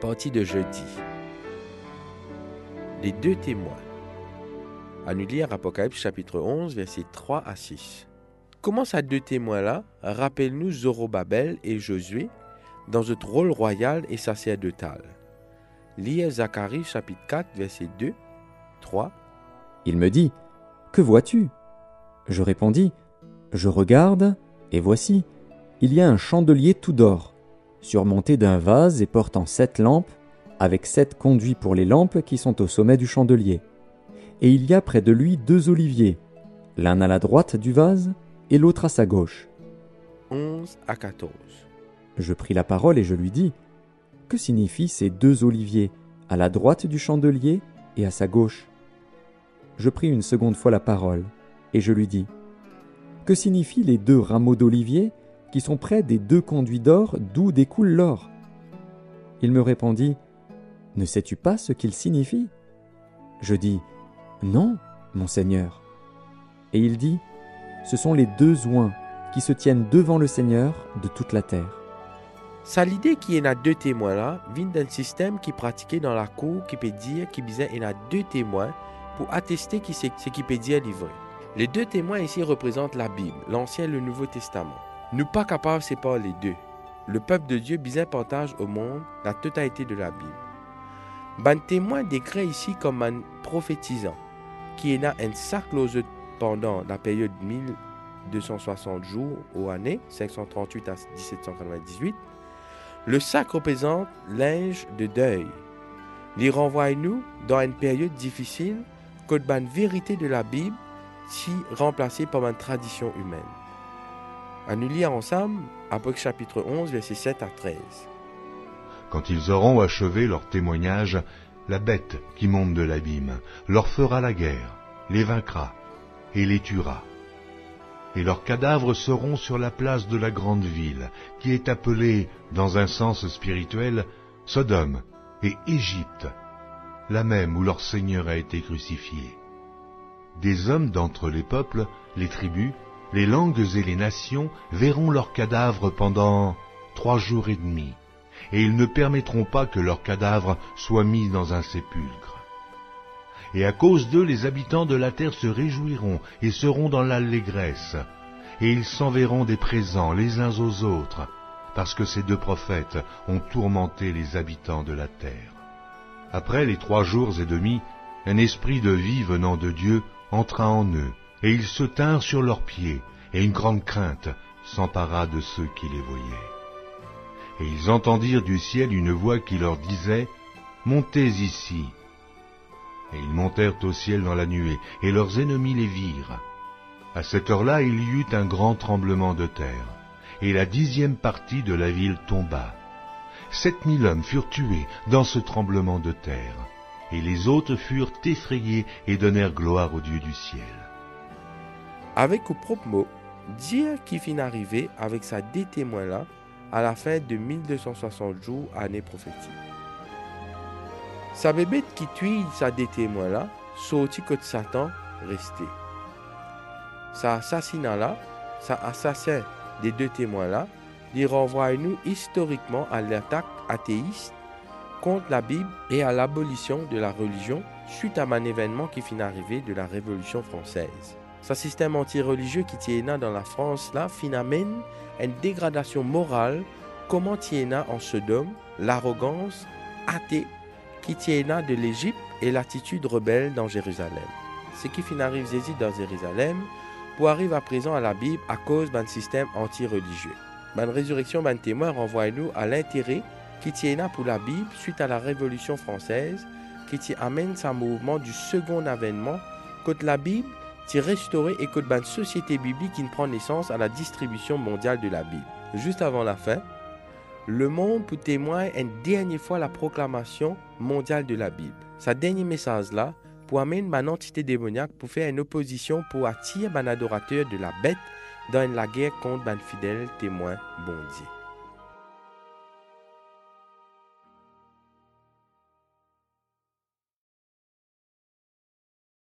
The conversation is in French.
Partie de jeudi. Les deux témoins. À nous lire Apocalypse chapitre 11, versets 3 à 6. Comment ces deux témoins-là rappellent-nous Zorobabel et Josué dans notre rôle royal et sacerdotal? Lire Zacharie chapitre 4, verset 2, 3. Il me dit, Que vois-tu? Je répondis, Je regarde, et voici, il y a un chandelier tout d'or, surmonté d'un vase et portant sept lampes, avec sept conduits pour les lampes qui sont au sommet du chandelier. Et il y a près de lui deux oliviers, l'un à la droite du vase et l'autre à sa gauche. 11 à 14. Je pris la parole et je lui dis, Que signifient ces deux oliviers, à la droite du chandelier et à sa gauche? Je pris une seconde fois la parole, et je lui dis, Que signifient les deux rameaux d'olivier qui sont près des deux conduits d'or d'où découle l'or Il me répondit, Ne sais-tu pas ce qu'ils signifient Je dis, Non, mon Seigneur. Et il dit, Ce sont les deux oins qui se tiennent devant le Seigneur de toute la terre. Ça l'idée qu'il y en a deux témoins là vient d'un système qui pratiquait dans la cour qui peut dire qu'il y a deux témoins pour attester ce qui peut dire livré. Les deux témoins ici représentent la Bible, l'Ancien et le Nouveau Testament. Nous pas capables de séparer les deux. Le peuple de Dieu bien partage au monde la totalité de la Bible. Ben témoin décrit ici comme un prophétisant, qui est là un sac pendant la période 1260 jours aux années 538 à 1798. Le sac représente l'âge de deuil. Il renvoie nous dans une période difficile que ban vérité de la Bible si remplacée par une tradition humaine. À nous lire ensemble Apocalypse chapitre 11, versets 7 à 13. Quand ils auront achevé leur témoignage, la bête qui monte de l'abîme leur fera la guerre, les vaincra et les tuera. Et leurs cadavres seront sur la place de la grande ville, qui est appelée, dans un sens spirituel, Sodome et Égypte, la même où leur Seigneur a été crucifié. Des hommes d'entre les peuples, les tribus, les langues et les nations verront leurs cadavres pendant trois jours et demi, et ils ne permettront pas que leurs cadavres soient mis dans un sépulcre. Et à cause d'eux, les habitants de la terre se réjouiront et seront dans l'allégresse, et ils s'enverront des présents les uns aux autres, parce que ces deux prophètes ont tourmenté les habitants de la terre. Après les trois jours et demi, un esprit de vie venant de Dieu entra en eux, et ils se tinrent sur leurs pieds, et une grande crainte s'empara de ceux qui les voyaient. Et ils entendirent du ciel une voix qui leur disait, Montez ici. Et ils montèrent au ciel dans la nuée, et leurs ennemis les virent. À cette heure-là, il y eut un grand tremblement de terre, et la dixième partie de la ville tomba. Sept mille hommes furent tués dans ce tremblement de terre, et les autres furent effrayés et donnèrent gloire au Dieu du ciel. Avec au propre mot, dire qui finit arrivé avec sa deux témoins-là à la fin de 1260 jours année prophétique. Sa bébête qui tue sa deux témoins-là, sorti que Satan resté. Sa assassinat-là, sa assassin des deux témoins-là, les renvoie nous historiquement à l'attaque athéiste contre la Bible et à l'abolition de la religion suite à un événement qui finit arrivé de la Révolution française. Ce système anti-religieux qui tient dans la France là amène une dégradation morale comment tient en Sodome, l'arrogance athée qui tient de l'Égypte et l'attitude rebelle dans Jérusalem. Ce qui finit arrive dans Jérusalem pour arriver à présent à la Bible à cause d'un système anti-religieux. La résurrection d'un témoin renvoie nous à l'intérêt qui tient pour la Bible suite à la Révolution française qui amène sa mouvement du second avènement contre la Bible qui restaurer et que une société biblique qui prend naissance à la distribution mondiale de la Bible. Juste avant la fin, le monde peut témoigner une dernière fois la proclamation mondiale de la Bible. Sa dernier message là pour amener une entité démoniaque pour faire une opposition pour attirer un adorateur de la bête dans la guerre contre un fidèle témoin bon Dieu.